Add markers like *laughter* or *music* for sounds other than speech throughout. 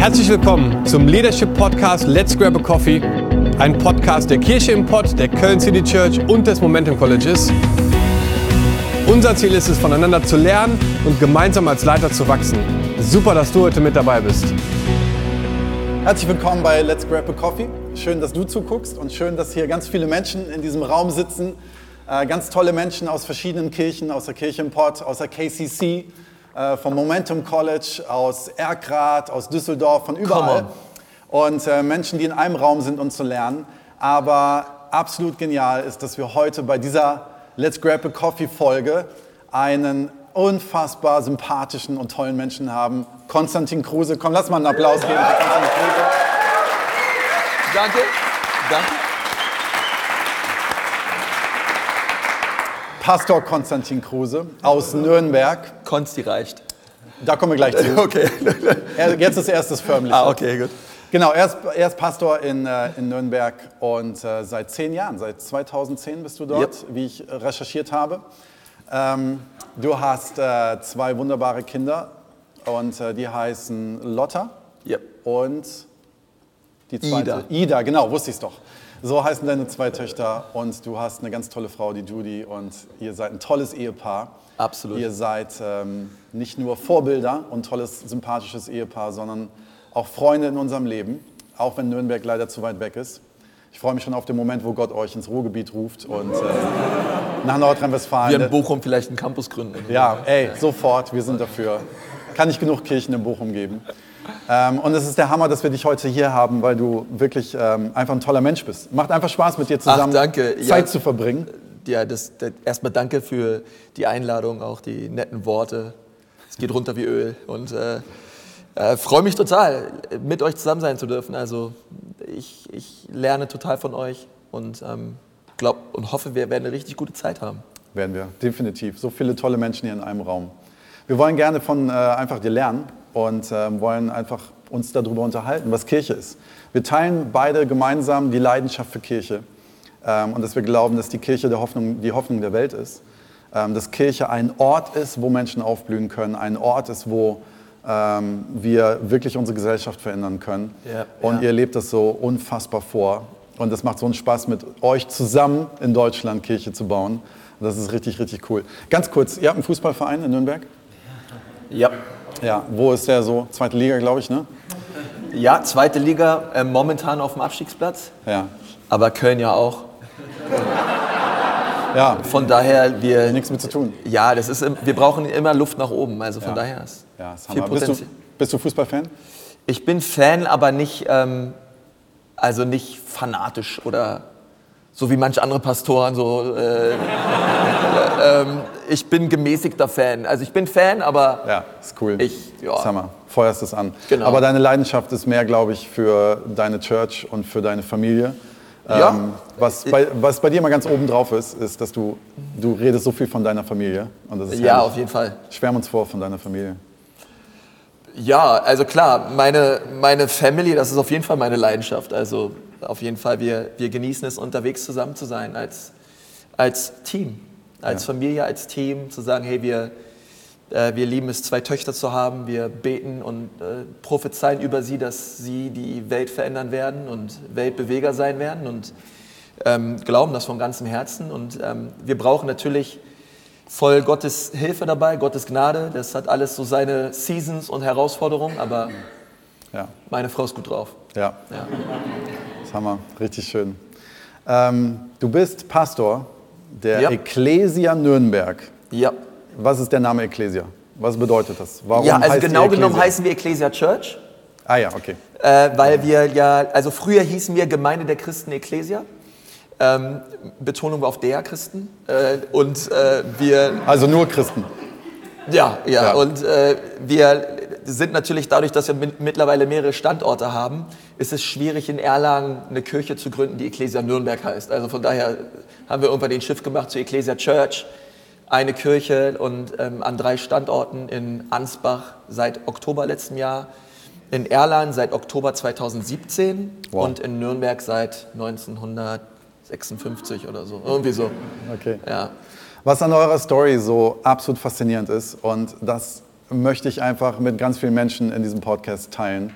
Herzlich willkommen zum Leadership Podcast Let's Grab a Coffee, ein Podcast der Kirche im Pott, der Köln City Church und des Momentum Colleges. Unser Ziel ist es, voneinander zu lernen und gemeinsam als Leiter zu wachsen. Super, dass du heute mit dabei bist. Herzlich willkommen bei Let's Grab a Coffee. Schön, dass du zuguckst und schön, dass hier ganz viele Menschen in diesem Raum sitzen. Äh, ganz tolle Menschen aus verschiedenen Kirchen, aus der Kirche im Pott, aus der KCC, äh, vom Momentum College, aus Erkrath, aus Düsseldorf, von überall. Und äh, Menschen, die in einem Raum sind, um zu lernen. Aber absolut genial ist, dass wir heute bei dieser Let's Grab a Coffee Folge einen unfassbar sympathischen und tollen Menschen haben. Konstantin Kruse. Komm, lass mal einen Applaus geben für Konstantin Kruse. Danke. Danke. Pastor Konstantin Kruse aus Nürnberg. Konsti reicht. Da kommen wir gleich zu. *laughs* Okay. Er- Jetzt ist erst das Förmliche. Ah, okay, gut. Genau, er ist, er ist Pastor in, äh, in Nürnberg und äh, seit zehn Jahren, seit 2010 bist du dort, Yep. wie ich äh, recherchiert habe. Ähm, du hast äh, zwei wunderbare Kinder und äh, die heißen Lotta Yep. und die zweite. Ida. Ida, genau, wusste ich es doch. So heißen deine zwei Töchter und du hast eine ganz tolle Frau, die Judy, und ihr seid ein tolles Ehepaar. Absolut. Ihr seid ähm, nicht nur Vorbilder und tolles, sympathisches Ehepaar, sondern auch Freunde in unserem Leben, auch wenn Nürnberg leider zu weit weg ist. Ich freue mich schon auf den Moment, wo Gott euch ins Ruhrgebiet ruft und äh, nach Nordrhein-Westfalen. Wir in Bochum vielleicht einen Campus gründen. Ja, ey, sofort, wir sind dafür. Kann nicht genug Kirchen in Bochum geben. Ähm, und es ist der Hammer, dass wir dich heute hier haben, weil du wirklich ähm, einfach ein toller Mensch bist. Macht einfach Spaß, mit dir zusammen danke. Zeit Ja. zu verbringen. Ja, das, das, erstmal danke für die Einladung, auch die netten Worte. Es geht runter wie Öl. Und äh, äh, freue mich total, mit euch zusammen sein zu dürfen. Also ich, ich lerne total von euch und ähm, glaub und hoffe, wir werden eine richtig gute Zeit haben. Werden wir, definitiv. So viele tolle Menschen hier in einem Raum. Wir wollen gerne von äh, einfach dir lernen und ähm, wollen einfach uns darüber unterhalten, was Kirche ist. Wir teilen beide gemeinsam die Leidenschaft für Kirche ähm, und dass wir glauben, dass die Kirche der Hoffnung, die Hoffnung der Welt ist. Ähm, dass Kirche ein Ort ist, wo Menschen aufblühen können, ein Ort ist, wo ähm, wir wirklich unsere Gesellschaft verändern können. Ja, und ja. ihr lebt das so unfassbar vor. Und es macht so einen Spaß, mit euch zusammen in Deutschland Kirche zu bauen. Und das ist richtig, richtig cool. Ganz kurz, ihr habt einen Fußballverein in Nürnberg? Ja. Ja, wo ist der so? Zweite Liga, glaube ich, ne? Ja, zweite Liga, äh, momentan auf dem Abstiegsplatz, Ja. aber Köln ja auch. Ja, Von daher, wir. nichts mit zu tun. Ja, das ist, wir brauchen immer Luft nach oben. Also von Ja. daher ist Ja, ist viel Hammer. Bist du, Potenzial. bist du Fußballfan? Ich bin Fan, aber nicht, ähm, also nicht fanatisch oder so wie manche andere Pastoren. So, äh, *laughs* ähm, ich bin gemäßigter Fan. Also ich bin Fan, aber Ja, ist cool. Ich- ja. Ist Hammer. Feuerst es an. Genau. Aber deine Leidenschaft ist mehr, glaube ich, für deine Church und für deine Familie. Ja. Ähm, was, bei, was bei dir mal ganz oben drauf ist, ist, dass du, du redest so viel von deiner Familie. Und das ist ja, auf jeden Fall. Schwärm uns vor von deiner Familie. Ja, also klar, meine, meine Family, das ist auf jeden Fall meine Leidenschaft. Also auf jeden Fall, wir, wir genießen es, unterwegs zusammen zu sein als, als Team, als Ja. Familie, als Team, zu sagen, hey, wir, äh, wir lieben es, zwei Töchter zu haben, wir beten und äh, prophezeien über sie, dass sie die Welt verändern werden und Weltbeweger sein werden und ähm, glauben das von ganzem Herzen. Und ähm, wir brauchen natürlich voll Gottes Hilfe dabei, Gottes Gnade. Das hat alles so seine Seasons und Herausforderungen, aber Ja, meine Frau ist gut drauf. ja. Ja. Das Hammer. Richtig schön. Ähm, du bist Pastor der Ja. Ecclesia Nürnberg. Ja, Was ist der Name Ecclesia? Was bedeutet das? Warum ja also genau genommen heißen wir Ecclesia Church, Ah ja, okay. äh, weil wir ja, also früher hießen wir Gemeinde der Christen Ecclesia. Ähm, Betonung war auf der Christen. Äh, und äh, wir Also nur Christen. Ja, ja, Ja. und äh, wir sind natürlich dadurch, dass wir mit, mittlerweile mehrere Standorte haben, ist es schwierig in Erlangen eine Kirche zu gründen, die Ecclesia Nürnberg heißt. Also von daher haben wir irgendwann den Schiff gemacht zu Ecclesia Church, eine Kirche und ähm, an drei Standorten in Ansbach seit Oktober letzten Jahr, in Erlangen seit Oktober 2017 Wow. und in Nürnberg seit 1956 oder so, irgendwie so. Okay. Ja. Was an eurer Story so absolut faszinierend ist, und das möchte ich einfach mit ganz vielen Menschen in diesem Podcast teilen,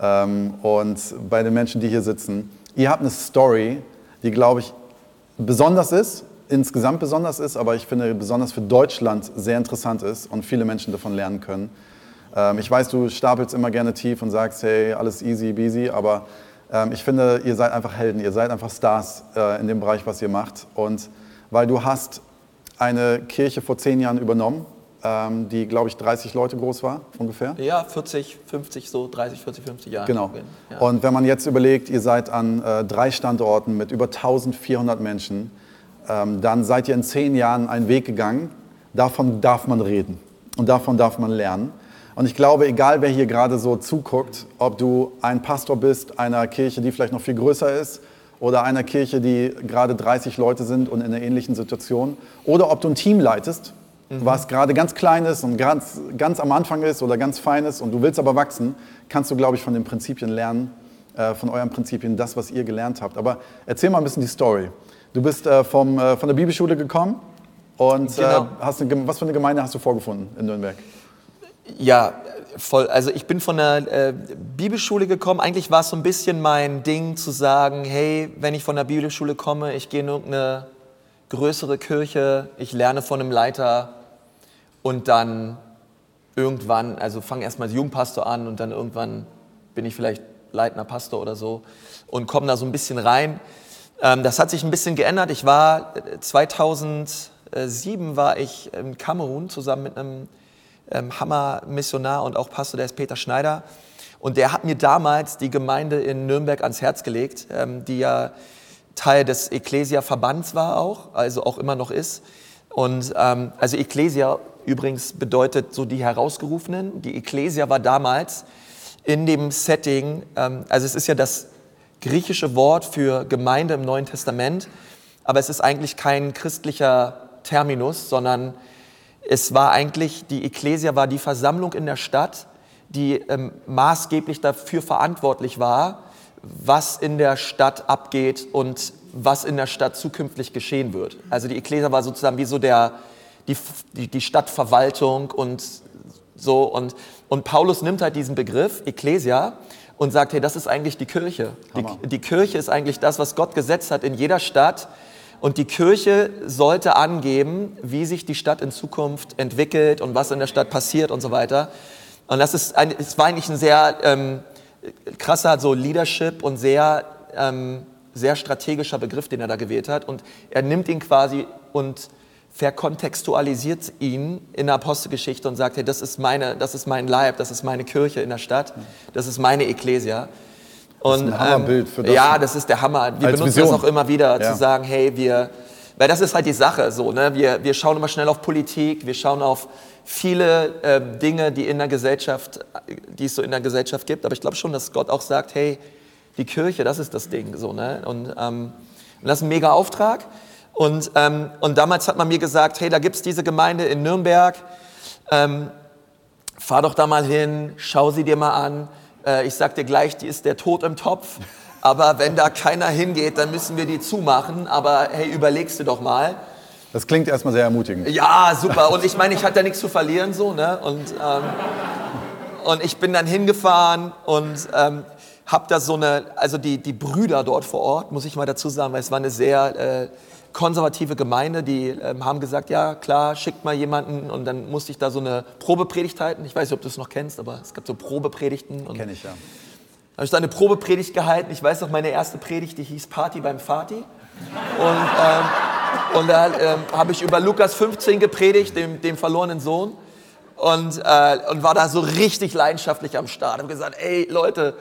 ähm, und bei den Menschen, die hier sitzen. Ihr habt eine Story, die, glaube ich, besonders ist, insgesamt besonders ist, aber ich finde besonders für Deutschland sehr interessant ist und viele Menschen davon lernen können. Ähm, ich weiß, du stapelst immer gerne tief und sagst, hey, alles easy, busy, aber ähm, ich finde, ihr seid einfach Helden, ihr seid einfach Stars äh, in dem Bereich, was ihr macht. Und weil du hast eine Kirche vor zehn Jahren übernommen, ähm, die, glaube ich, 30 Leute groß war, ungefähr. Ja, 40, 50, so 30, 40, 50 Jahre. Genau. Ja. Und wenn man jetzt überlegt, ihr seid an äh, drei Standorten mit über 1400 Menschen, ähm, dann seid ihr in zehn Jahren einen Weg gegangen. Davon darf man reden und davon darf man lernen. Und ich glaube, egal wer hier gerade so zuguckt, ob du ein Pastor bist einer Kirche, die vielleicht noch viel größer ist, oder einer Kirche, die gerade 30 Leute sind und in einer ähnlichen Situation, oder ob du ein Team leitest, mhm. was gerade ganz klein ist und ganz, ganz am Anfang ist oder ganz fein ist und du willst aber wachsen, kannst du, glaube ich, von den Prinzipien lernen, äh, von euren Prinzipien, das, was ihr gelernt habt. Aber erzähl mal ein bisschen die Story. Du bist äh, vom, äh, von der Bibelschule gekommen und genau. hast eine, was für eine Gemeinde hast du vorgefunden in Nürnberg? Ja, voll. Also ich bin von der äh, Bibelschule gekommen. Eigentlich war es so ein bisschen mein Ding zu sagen, hey, wenn ich von der Bibelschule komme, ich gehe in irgendeine größere Kirche, ich lerne von einem Leiter und dann irgendwann, also fange erstmal als Jugendpastor an und dann irgendwann bin ich vielleicht leitender Pastor oder so und komme da so ein bisschen rein. Ähm, das hat sich ein bisschen geändert. Ich war 2007 äh, war ich in Kamerun zusammen mit einem ähm, Hammer-Missionar und auch Pastor, der ist Peter Schneider. Und der hat mir damals die Gemeinde in Nürnberg ans Herz gelegt, ähm, die ja Teil des Ecclesia-Verbands war auch, also auch immer noch ist. Und also Ecclesia übrigens bedeutet so die Herausgerufenen. Die Ecclesia war damals in dem Setting, ähm, also es ist ja das griechische Wort für Gemeinde im Neuen Testament, aber es ist eigentlich kein christlicher Terminus, sondern es war eigentlich, die Ecclesia war die Versammlung in der Stadt, die ähm, maßgeblich dafür verantwortlich war, was in der Stadt abgeht und was in der Stadt zukünftig geschehen wird. Also die Ecclesia war sozusagen wie so der, die, die, die Stadtverwaltung und so. Und, und Paulus nimmt halt diesen Begriff Ecclesia und sagt, hey, das ist eigentlich die Kirche. Die, die Kirche ist eigentlich das, was Gott gesetzt hat in jeder Stadt und die Kirche sollte angeben, wie sich die Stadt in Zukunft entwickelt und was in der Stadt passiert und so weiter. Und das ist ein, es war eigentlich ein sehr ähm, krasser so Leadership und sehr, ähm, sehr strategischer Begriff, den er da gewählt hat. Und er nimmt ihn quasi und verkontextualisiert ihn in der Apostelgeschichte und sagt, hey, das ist, meine, das ist mein Leib, das ist meine Kirche in der Stadt, das ist meine Ekklesia. Und, das ist ein Hammerbild für das. Ja, das ist der Hammer. Wir benutzen Vision. das auch immer wieder, ja. zu sagen, hey, wir, weil das ist halt die Sache so, ne? wir, wir schauen immer schnell auf Politik, wir schauen auf viele äh, Dinge, die in der Gesellschaft, die es so in der Gesellschaft gibt, aber ich glaube schon, dass Gott auch sagt, hey, die Kirche, das ist das Ding, so, ne? Und, ähm, und das ist ein mega Auftrag. Und, ähm, und damals hat man mir gesagt, hey, da gibt es diese Gemeinde in Nürnberg, ähm, fahr doch da mal hin, schau sie dir mal an. Äh, ich sag dir gleich, die ist der Tod im Topf. Aber wenn da keiner hingeht, dann müssen wir die zumachen. Aber hey, überlegst du doch mal. Das klingt erstmal sehr ermutigend. Ja, super. Und ich meine, ich hatte ja nichts zu verlieren so, ne? Und, ähm, und ich bin dann hingefahren und ähm, habe da so eine, also die, die Brüder dort vor Ort, muss ich mal dazu sagen, weil es war eine sehr äh, konservative Gemeinde, die ähm, haben gesagt, ja klar, schickt mal jemanden und dann musste ich da so eine Probepredigt halten. Ich weiß nicht, ob du es noch kennst, aber es gab so Probepredigten. Kenne ich ja. Da habe ich da eine Probepredigt gehalten. Ich weiß noch, meine erste Predigt, die hieß Party beim Vati. Und, ähm, und da ähm, habe ich über Lukas 15 gepredigt, dem, dem verlorenen Sohn. Und, äh, und war da so richtig leidenschaftlich am Start. Und gesagt, ey Leute,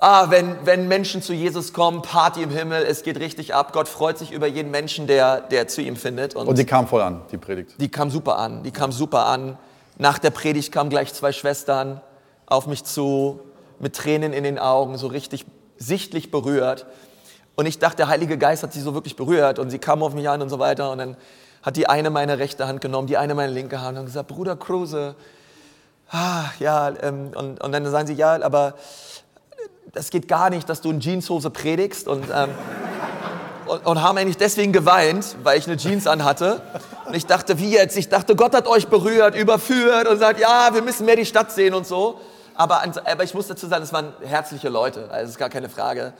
Ah, wenn, wenn Menschen zu Jesus kommen, Party im Himmel, es geht richtig ab. Gott freut sich über jeden Menschen, der, der zu ihm findet. Und, und die kam voll an, die Predigt. Die kam super an, die kam super an. Nach der Predigt kamen gleich zwei Schwestern auf mich zu, mit Tränen in den Augen, so richtig sichtlich berührt. Und ich dachte, der Heilige Geist hat sie so wirklich berührt und sie kamen auf mich an und so weiter. Und dann hat die eine meine rechte Hand genommen, die eine meine linke Hand und gesagt, Bruder Kruse, ah, ja, ähm, und, und dann sagen sie, ja, aber das geht gar nicht, dass du in Jeanshose predigst und, ähm, und, und, haben eigentlich deswegen geweint, weil ich eine Jeans anhatte. Und ich dachte, wie jetzt? Ich dachte, Gott hat euch berührt, überführt und sagt, ja, wir müssen mehr die Stadt sehen und so. aber, aber ich muss dazu sagen, es waren herzliche Leute, also ist gar keine Frage.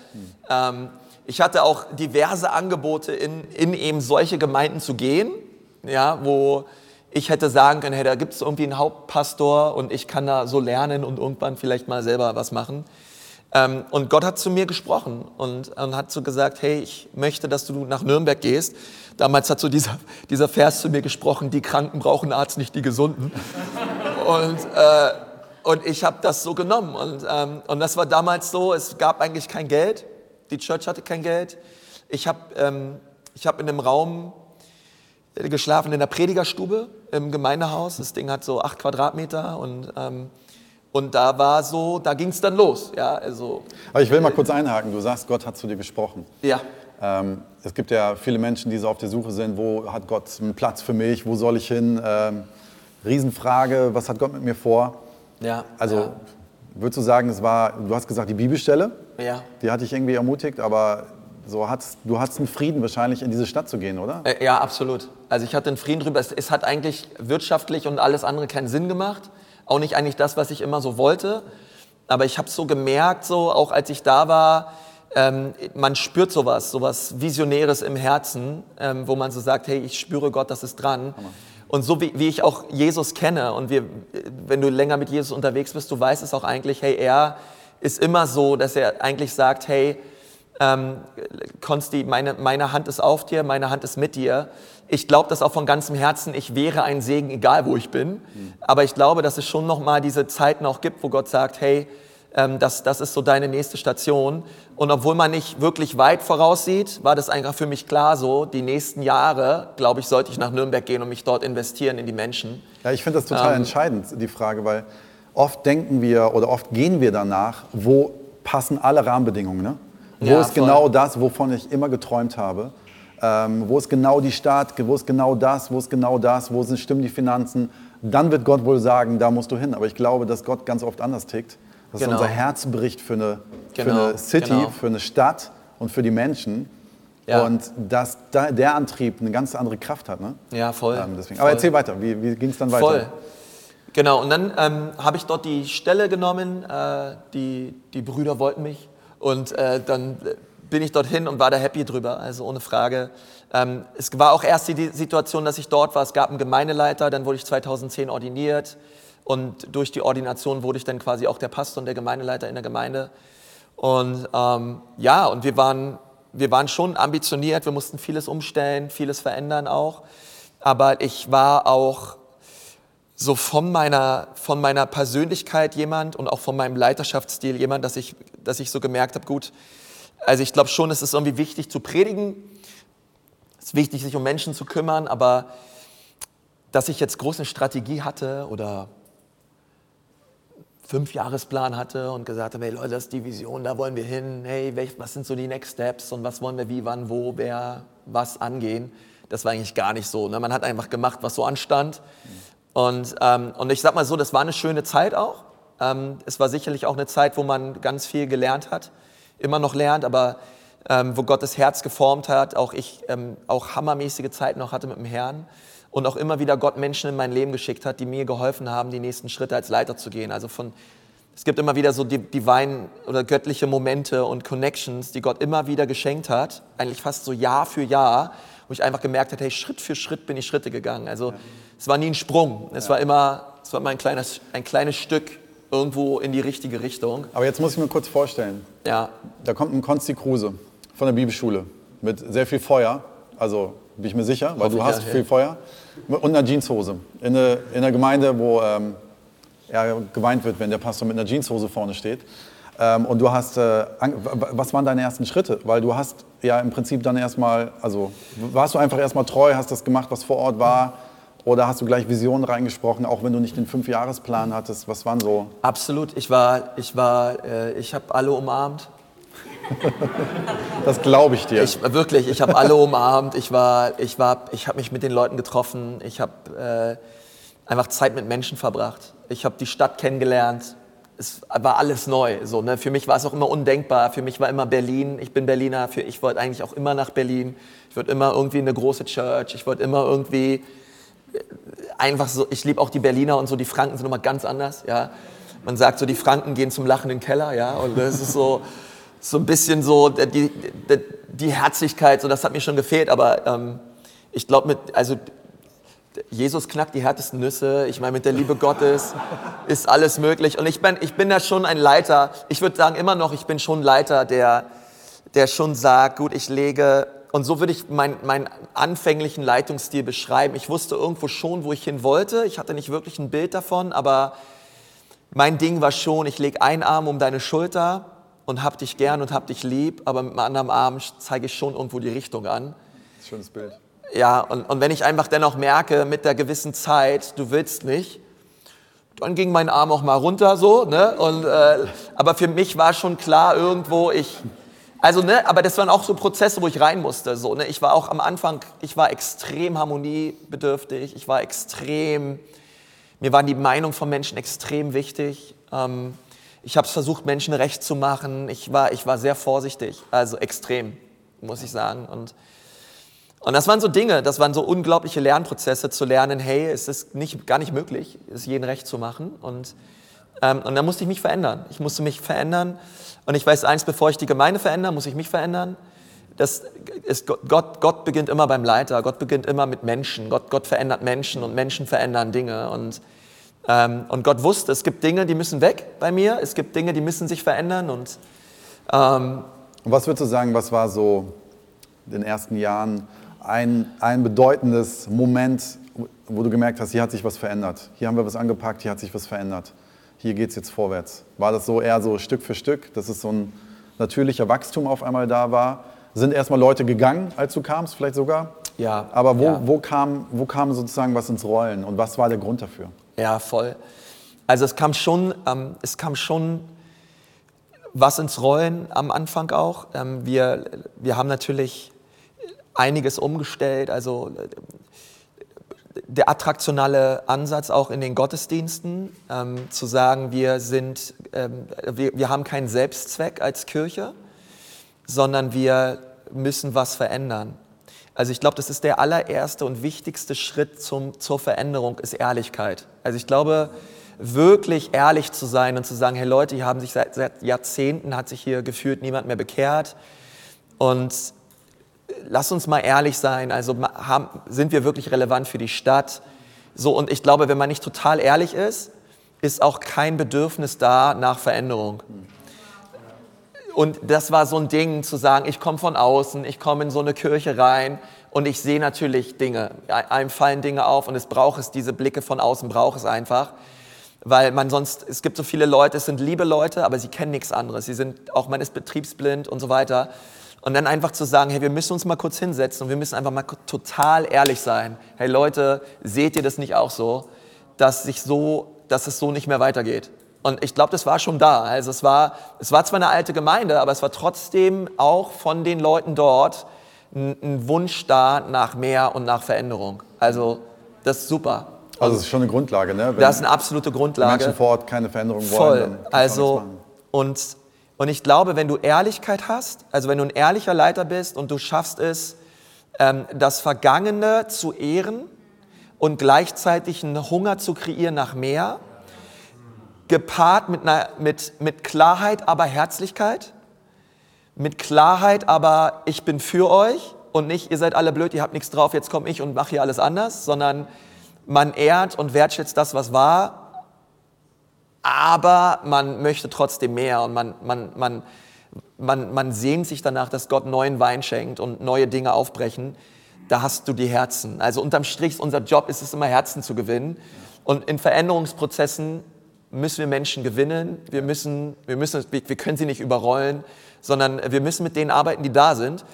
Ähm, ich hatte auch diverse Angebote, in, in eben solche Gemeinden zu gehen, ja, wo ich hätte sagen können, hey, da gibt es irgendwie einen Hauptpastor und ich kann da so lernen und irgendwann vielleicht mal selber was machen. Ähm, und Gott hat zu mir gesprochen und, und, hat so gesagt, hey, ich möchte, dass du nach Nürnberg gehst. Damals hat so dieser, dieser Vers zu mir gesprochen, die Kranken brauchen Arzt, nicht die Gesunden. und, äh, und ich habe das so genommen. Und, ähm, und das war damals so, es gab eigentlich kein Geld. Die Church hatte kein Geld. Ich habe ähm, hab in einem Raum geschlafen in der Predigerstube im Gemeindehaus. Das Ding hat so acht Quadratmeter und, ähm, und da war so, da ging es dann los. Ja, also, Aber ich will mal kurz einhaken. Du sagst, Gott hat zu dir gesprochen. Ja. Ähm, es gibt ja viele Menschen, die so auf der Suche sind, wo hat Gott einen Platz für mich, wo soll ich hin? Ähm, Riesenfrage, was hat Gott mit mir vor? Ja. Also ja. würdest du sagen, es war, du hast gesagt, die Bibelstelle, ja. die hat dich irgendwie ermutigt, aber so hat's, du hattest einen Frieden wahrscheinlich in diese Stadt zu gehen, oder? Äh, ja, absolut. Also ich hatte einen Frieden drüber. Es, es, hat eigentlich wirtschaftlich und alles andere keinen Sinn gemacht. Auch nicht eigentlich das, was ich immer so wollte. Aber ich habe so gemerkt, so auch als ich da war, ähm, man spürt sowas, sowas Visionäres im Herzen, ähm, wo man so sagt, hey, ich spüre Gott, das ist dran. Und so wie, wie, ich auch Jesus kenne und wir, wenn du länger mit Jesus unterwegs bist, du weißt es auch eigentlich, hey, er ist immer so, dass er eigentlich sagt, hey, ähm, Konsti, meine, meine Hand ist auf dir, meine Hand ist mit dir. Ich glaube das auch von ganzem Herzen, ich wäre ein Segen, egal wo ich bin. Aber ich glaube, dass es schon nochmal diese Zeiten auch gibt, wo Gott sagt, hey, ähm, das, das ist so deine nächste Station. Und obwohl man nicht wirklich weit voraussieht, war das einfach für mich klar so, die nächsten Jahre, glaube ich, sollte ich nach Nürnberg gehen und mich dort investieren in die Menschen. Ja, ich finde das total ähm, entscheidend, die Frage, weil oft denken wir oder oft gehen wir danach, wo passen alle Rahmenbedingungen. Ne? Wo ja, ist voll. genau das, wovon ich immer geträumt habe? Ähm, wo ist genau die Stadt? Wo ist genau das? Wo ist genau das? Wo sind, stimmen die Finanzen? Dann wird Gott wohl sagen, da musst du hin. Aber ich glaube, dass Gott ganz oft anders tickt. Dass genau. unser Herz bricht für eine, genau. für eine City, genau. für eine Stadt und für die Menschen. Ja. Und dass da der Antrieb eine ganz andere Kraft hat. Ne? Ja, voll. Ähm, deswegen. Aber erzähl weiter, wie, wie ging es dann weiter? Voll. Genau, und dann ähm, habe ich dort die Stelle genommen. Äh, die, die Brüder wollten mich. Und äh, dann bin ich dorthin und war da happy drüber, also ohne Frage. Ähm, es war auch erst die Situation, dass ich dort war. Es gab einen Gemeindeleiter, dann wurde ich 2010 ordiniert. Und durch die Ordination wurde ich dann quasi auch der Pastor und der Gemeindeleiter in der Gemeinde. Und ähm, ja, und wir waren, wir waren schon ambitioniert, wir mussten vieles umstellen, vieles verändern auch. Aber ich war auch so von meiner, von meiner Persönlichkeit jemand und auch von meinem Leiterschaftsstil jemand, dass ich, dass ich so gemerkt habe, gut, also ich glaube schon, es ist irgendwie wichtig zu predigen, es ist wichtig, sich um Menschen zu kümmern, aber dass ich jetzt große Strategie hatte oder Fünfjahresplan hatte und gesagt habe, hey Leute, das ist die Vision, da wollen wir hin, hey, was sind so die Next Steps und was wollen wir wie, wann, wo, wer, was angehen. Das war eigentlich gar nicht so. Ne? Man hat einfach gemacht, was so anstand. Und, ähm, und ich sag mal so, das war eine schöne Zeit auch. Ähm, es war sicherlich auch eine Zeit, wo man ganz viel gelernt hat, immer noch lernt, aber ähm, wo Gott das Herz geformt hat, auch ich ähm, auch hammermäßige Zeiten noch hatte mit dem Herrn und auch immer wieder Gott Menschen in mein Leben geschickt hat, die mir geholfen haben, die nächsten Schritte als Leiter zu gehen. Also von es gibt immer wieder so divine oder göttliche Momente und Connections, die Gott immer wieder geschenkt hat, eigentlich fast so Jahr für Jahr, wo ich einfach gemerkt habe, hey, Schritt für Schritt bin ich Schritte gegangen. Also ja es war nie ein Sprung. Es war immer, es war immer ein kleines, ein kleines Stück irgendwo in die richtige Richtung. Aber jetzt muss ich mir kurz vorstellen. Ja. Da kommt ein Konsti Kruse von der Bibelschule mit sehr viel Feuer. Also bin ich mir sicher, weil du hast ja, viel ja. Feuer. Und einer Jeanshose. In einer in Gemeinde, wo ähm, ja, geweint wird, wenn der Pastor mit einer Jeanshose vorne steht. Ähm, und du hast, äh, was waren deine ersten Schritte? Weil du hast ja im Prinzip dann erstmal, also warst du einfach erstmal treu, hast das gemacht, was vor Ort war. Oder hast du gleich Visionen reingesprochen, auch wenn du nicht den Fünfjahresplan hattest? Was waren so? Absolut. Ich war, ich war, äh, ich habe alle umarmt. das glaube ich dir. Ich, wirklich, ich habe alle umarmt. Ich war, ich war, ich habe mich mit den Leuten getroffen. Ich habe äh, einfach Zeit mit Menschen verbracht. Ich habe die Stadt kennengelernt. Es war alles neu. So, ne? Für mich war es auch immer undenkbar. Für mich war immer Berlin. Ich bin Berliner. Für, ich wollte eigentlich auch immer nach Berlin. Ich wollte immer irgendwie in eine große Church. Ich wollte immer irgendwie einfach so, ich liebe auch die Berliner und so, die Franken sind immer ganz anders, ja. Man sagt so, die Franken gehen zum Lachen in den Keller, ja, und das ist so, so ein bisschen so die, die, die Herzlichkeit, so das hat mir schon gefehlt, aber ähm, ich glaube mit, also Jesus knackt die härtesten Nüsse. Ich meine, mit der Liebe Gottes ist alles möglich. Und ich bin, ich bin da schon ein Leiter. Ich würde sagen immer noch, ich bin schon Leiter, der, der schon sagt, gut, ich lege, und so würde ich meinen mein anfänglichen Leitungsstil beschreiben. Ich wusste irgendwo schon, wo ich hin wollte. Ich hatte nicht wirklich ein Bild davon, aber mein Ding war schon, ich lege einen Arm um deine Schulter und hab dich gern und hab dich lieb, aber mit dem anderen Arm zeige ich schon irgendwo die Richtung an. Schönes Bild. Ja, und, und wenn ich einfach dennoch merke, mit der gewissen Zeit, du willst nicht, dann ging mein Arm auch mal runter so, ne? Und, äh, aber für mich war schon klar irgendwo, ich, also, ne, aber das waren auch so Prozesse, wo ich rein musste, so, ne? Ich war auch am Anfang, ich war extrem harmoniebedürftig, ich war extrem, mir waren die Meinung von Menschen extrem wichtig. Ähm, ich habe es versucht, Menschen recht zu machen. Ich war, ich war sehr vorsichtig, also extrem, muss ich sagen. Und und das waren so Dinge, das waren so unglaubliche Lernprozesse zu lernen, hey, es ist nicht, gar nicht möglich, es jeden recht zu machen. Und, ähm, und da musste ich mich verändern. Ich musste mich verändern. Und ich weiß eins, bevor ich die Gemeinde verändere, muss ich mich verändern. Das ist, Gott, Gott beginnt immer beim Leiter, Gott beginnt immer mit Menschen. Gott, Gott verändert Menschen und Menschen verändern Dinge. Und, ähm, und Gott wusste, es gibt Dinge, die müssen weg bei mir, es gibt Dinge, die müssen sich verändern. Und, ähm, und was würdest du sagen, was war so in den ersten Jahren ein, ein bedeutendes Moment, wo du gemerkt hast, hier hat sich was verändert. Hier haben wir was angepackt, hier hat sich was verändert. Hier geht es jetzt vorwärts. War das so eher so Stück für Stück, dass es so ein natürlicher Wachstum auf einmal da war? Sind erstmal Leute gegangen, als du kamst, vielleicht sogar? Ja. Aber wo, ja. wo, kam, wo kam sozusagen was ins Rollen und was war der Grund dafür? Ja, voll. Also es kam schon, ähm, es kam schon was ins Rollen am Anfang auch. Ähm, wir, wir haben natürlich einiges umgestellt. Also der attraktionale Ansatz auch in den Gottesdiensten, ähm, zu sagen, wir, sind, ähm, wir, wir haben keinen Selbstzweck als Kirche, sondern wir müssen was verändern. Also ich glaube, das ist der allererste und wichtigste Schritt zum, zur Veränderung, ist Ehrlichkeit. Also ich glaube, wirklich ehrlich zu sein und zu sagen, hey Leute, hier haben sich seit, seit Jahrzehnten, hat sich hier gefühlt niemand mehr bekehrt. Und lass uns mal ehrlich sein, also haben, sind wir wirklich relevant für die Stadt? So, und ich glaube, wenn man nicht total ehrlich ist, ist auch kein Bedürfnis da nach Veränderung. Und das war so ein Ding, zu sagen, ich komme von außen, ich komme in so eine Kirche rein und ich sehe natürlich Dinge. Einem fallen Dinge auf und es braucht es, diese Blicke von außen braucht es einfach. Weil man sonst, es gibt so viele Leute, es sind liebe Leute, aber sie kennen nichts anderes. Sie sind, auch man ist betriebsblind und so weiter. Und dann einfach zu sagen, hey, wir müssen uns mal kurz hinsetzen und wir müssen einfach mal total ehrlich sein. Hey Leute, seht ihr das nicht auch so, dass, sich so, dass es so nicht mehr weitergeht? Und ich glaube, das war schon da. Also es war, es war zwar eine alte Gemeinde, aber es war trotzdem auch von den Leuten dort ein, ein Wunsch da nach mehr und nach Veränderung. Also das ist super. Also das ist schon eine Grundlage, ne? Wenn das ist eine absolute Grundlage. Menschen vor Ort keine Veränderung wollen. Voll. Also und und ich glaube, wenn du Ehrlichkeit hast, also wenn du ein ehrlicher Leiter bist und du schaffst es, ähm, das Vergangene zu ehren und gleichzeitig einen Hunger zu kreieren nach mehr, gepaart mit, einer, mit, mit Klarheit, aber Herzlichkeit, mit Klarheit, aber ich bin für euch und nicht, ihr seid alle blöd, ihr habt nichts drauf, jetzt komme ich und mache hier alles anders, sondern man ehrt und wertschätzt das, was war aber man möchte trotzdem mehr und man, man, man, man, man sehnt sich danach, dass Gott neuen Wein schenkt und neue Dinge aufbrechen. Da hast du die Herzen. Also unterm Strich, unser Job ist es immer, Herzen zu gewinnen. Und in Veränderungsprozessen müssen wir Menschen gewinnen. Wir, müssen, wir, müssen, wir können sie nicht überrollen, sondern wir müssen mit denen arbeiten, die da sind.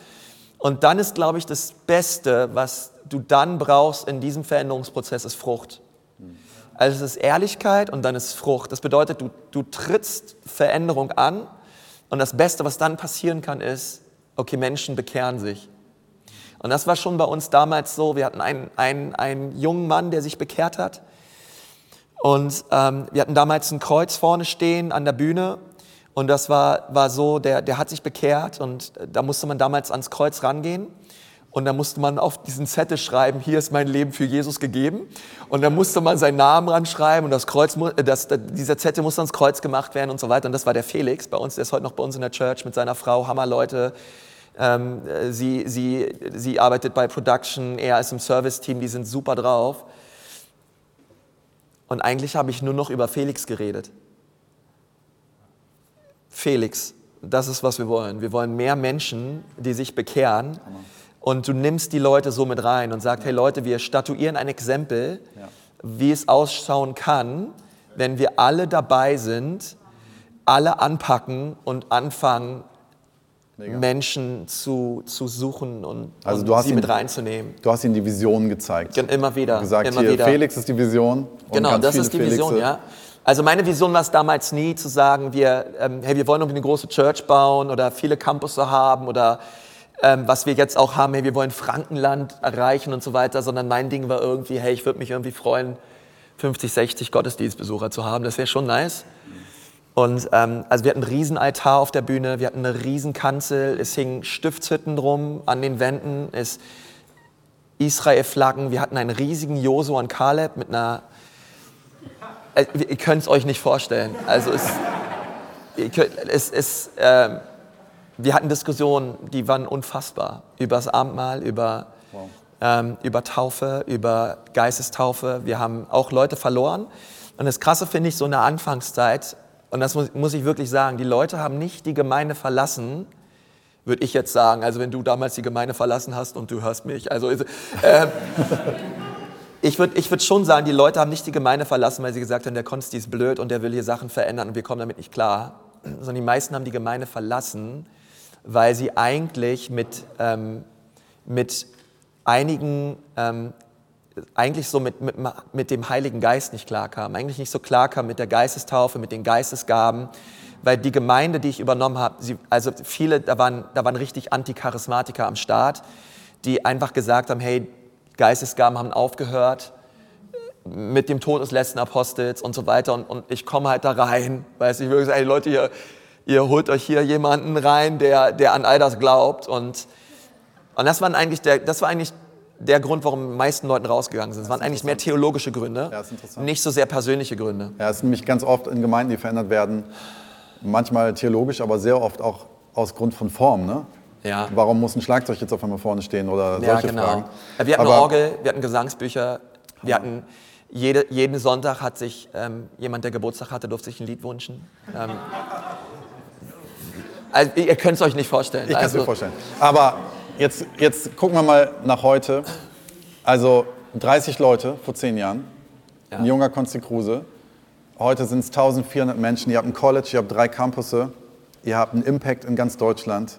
Und dann ist, glaube ich, das Beste, was du dann brauchst in diesem Veränderungsprozess, ist Frucht. Also es ist Ehrlichkeit und dann ist Frucht. Das bedeutet, du, du trittst Veränderung an und das Beste, was dann passieren kann, ist, okay, Menschen bekehren sich. Und das war schon bei uns damals so. Wir hatten einen, einen, einen jungen Mann, der sich bekehrt hat. Und ähm, wir hatten damals ein Kreuz vorne stehen an der Bühne. Und das war, war so, der, der hat sich bekehrt und da musste man damals ans Kreuz rangehen. Und da musste man auf diesen Zettel schreiben, hier ist mein Leben für Jesus gegeben. Und da musste man seinen Namen ranschreiben und das Kreuz, äh, das, dieser Zettel musste ans Kreuz gemacht werden und so weiter. Und das war der Felix bei uns, der ist heute noch bei uns in der Church mit seiner Frau, Hammerleute. Ähm, sie, sie, sie arbeitet bei Production, er ist im Service-Team, die sind super drauf. Und eigentlich habe ich nur noch über Felix geredet. Felix, das ist, was wir wollen. Wir wollen mehr Menschen, die sich bekehren. Und du nimmst die Leute so mit rein und sagst, hey Leute, wir statuieren ein Exempel, wie es ausschauen kann, wenn wir alle dabei sind, alle anpacken und anfangen, Mega. Menschen zu, zu suchen und, also und sie ihn, mit reinzunehmen. Du hast ihnen die Vision gezeigt. Immer wieder. gesagt, immer hier, wieder. Felix ist die Vision. genau, das ist die Felixe. Vision, ja. Also meine Vision war es damals nie zu sagen, wir, ähm, hey, wir wollen irgendwie eine große Church bauen oder viele Campus haben oder ähm, was wir jetzt auch haben, hey, wir wollen Frankenland erreichen und so weiter, sondern mein Ding war irgendwie, hey, ich würde mich irgendwie freuen, 50, 60 Gottesdienstbesucher zu haben, das wäre schon nice. Und ähm, also wir hatten einen riesen Altar auf der Bühne, wir hatten eine riesen Kanzel, es hingen Stiftshütten drum an den Wänden, es Israel-Flaggen, wir hatten einen riesigen Josu und Kaleb mit einer, äh, ihr könnt es euch nicht vorstellen, also es, es, es äh, wir hatten Diskussionen, die waren unfassbar über das Abendmahl, über, wow. ähm, über Taufe, über Geistestaufe. Wir haben auch Leute verloren. Und das Krasse finde ich so in der Anfangszeit, und das muss, muss ich wirklich sagen, die Leute haben nicht die Gemeinde verlassen, würde ich jetzt sagen. Also wenn du damals die Gemeinde verlassen hast und du hörst mich, also äh, *laughs* ich würde ich würd schon sagen, die Leute haben nicht die Gemeinde verlassen, weil sie gesagt haben, der Konsti ist blöd und der will hier Sachen verändern und wir kommen damit nicht klar. *clears throat* Sondern die meisten haben die Gemeinde verlassen, weil sie eigentlich mit, ähm, mit einigen, ähm, eigentlich so mit, mit, mit dem Heiligen Geist nicht klarkamen, eigentlich nicht so klarkamen mit der Geistestaufe, mit den Geistesgaben, weil die Gemeinde, die ich übernommen habe, sie, also viele, da waren, da waren richtig Anticharismatiker am Start, die einfach gesagt haben, hey, Geistesgaben haben aufgehört, mit dem Tod des letzten Apostels und so weiter und, und ich komme halt da rein, weiß ich würde sagen, hey Leute hier, ihr holt euch hier jemanden rein, der, der an all das glaubt. Und, und das, waren eigentlich der, das war eigentlich der Grund, warum die meisten Leute rausgegangen sind. Es waren eigentlich mehr theologische Gründe, ja, nicht so sehr persönliche Gründe. Ja, es ist nämlich ganz oft in Gemeinden, die verändert werden, manchmal theologisch, aber sehr oft auch aus Grund von Form. Ne? Ja. Warum muss ein Schlagzeug jetzt auf einmal vorne stehen oder solche ja, genau. Fragen? Wir hatten aber, eine Orgel, wir hatten Gesangsbücher, wir hatten jede, jeden Sonntag hat sich ähm, jemand, der Geburtstag hatte, durfte sich ein Lied wünschen. Ähm, also, ihr könnt es euch nicht vorstellen. Ich kann es also, mir vorstellen. Aber jetzt, jetzt gucken wir mal nach heute. Also 30 Leute vor zehn Jahren, ja. ein junger Konsti Kruse. Heute sind es 1400 Menschen. Ihr habt ein College, ihr habt drei Campusse, ihr habt einen Impact in ganz Deutschland.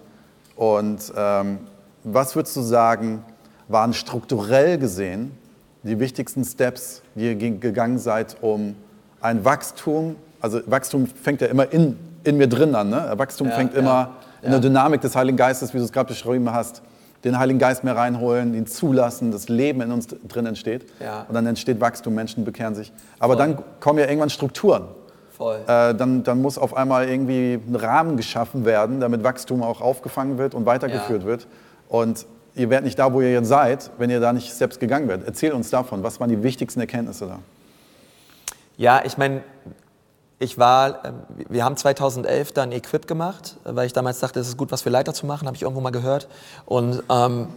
Und ähm, was würdest du sagen, waren strukturell gesehen die wichtigsten Steps, die ihr gegangen seid, um ein Wachstum, also Wachstum fängt ja immer in in mir drin an. Ne? Wachstum ja, fängt immer ja, in der Dynamik des Heiligen Geistes, wie du es gerade beschrieben hast. Den Heiligen Geist mehr reinholen, ihn zulassen, das Leben in uns drin entsteht. Und dann entsteht Wachstum, Menschen bekehren sich. Aber Voll. dann kommen ja irgendwann Strukturen. Voll. Äh, dann, dann muss auf einmal irgendwie ein Rahmen geschaffen werden, damit Wachstum auch aufgefangen wird und weitergeführt wird. Und ihr werdet nicht da, wo ihr jetzt seid, wenn ihr da nicht selbst gegangen werdet. Erzähl uns davon. Was waren die wichtigsten Erkenntnisse da? Ja, ich meine, ich war, ähm, wir haben 2011 dann Equip gemacht, weil ich damals dachte, es ist gut, was für Leiter zu machen, habe ich irgendwo mal gehört. Und ähm,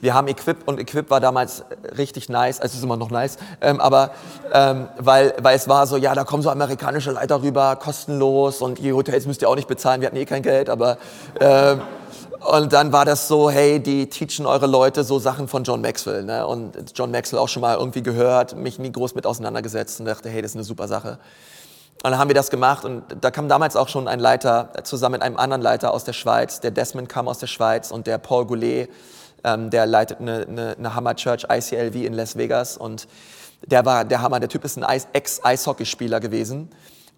wir haben Equip und Equip war damals richtig nice, also ist immer noch nice, ähm, aber ähm, weil, weil es war so, ja, da kommen so amerikanische Leiter rüber, kostenlos und die Hotels müsst ihr auch nicht bezahlen, wir hatten eh kein Geld, aber ähm, und dann war das so, hey, die teachen eure Leute so Sachen von John Maxwell. Ne? Und John Maxwell auch schon mal irgendwie gehört, mich nie groß mit auseinandergesetzt und dachte, hey, das ist eine super Sache. Und dann haben wir das gemacht und da kam damals auch schon ein Leiter zusammen mit einem anderen Leiter aus der Schweiz. Der Desmond kam aus der Schweiz und der Paul Goulet, ähm, der leitet eine, eine, eine Hammer Church ICLV in Las Vegas und der war der Hammer. Der Typ ist ein Ex-Eishockeyspieler gewesen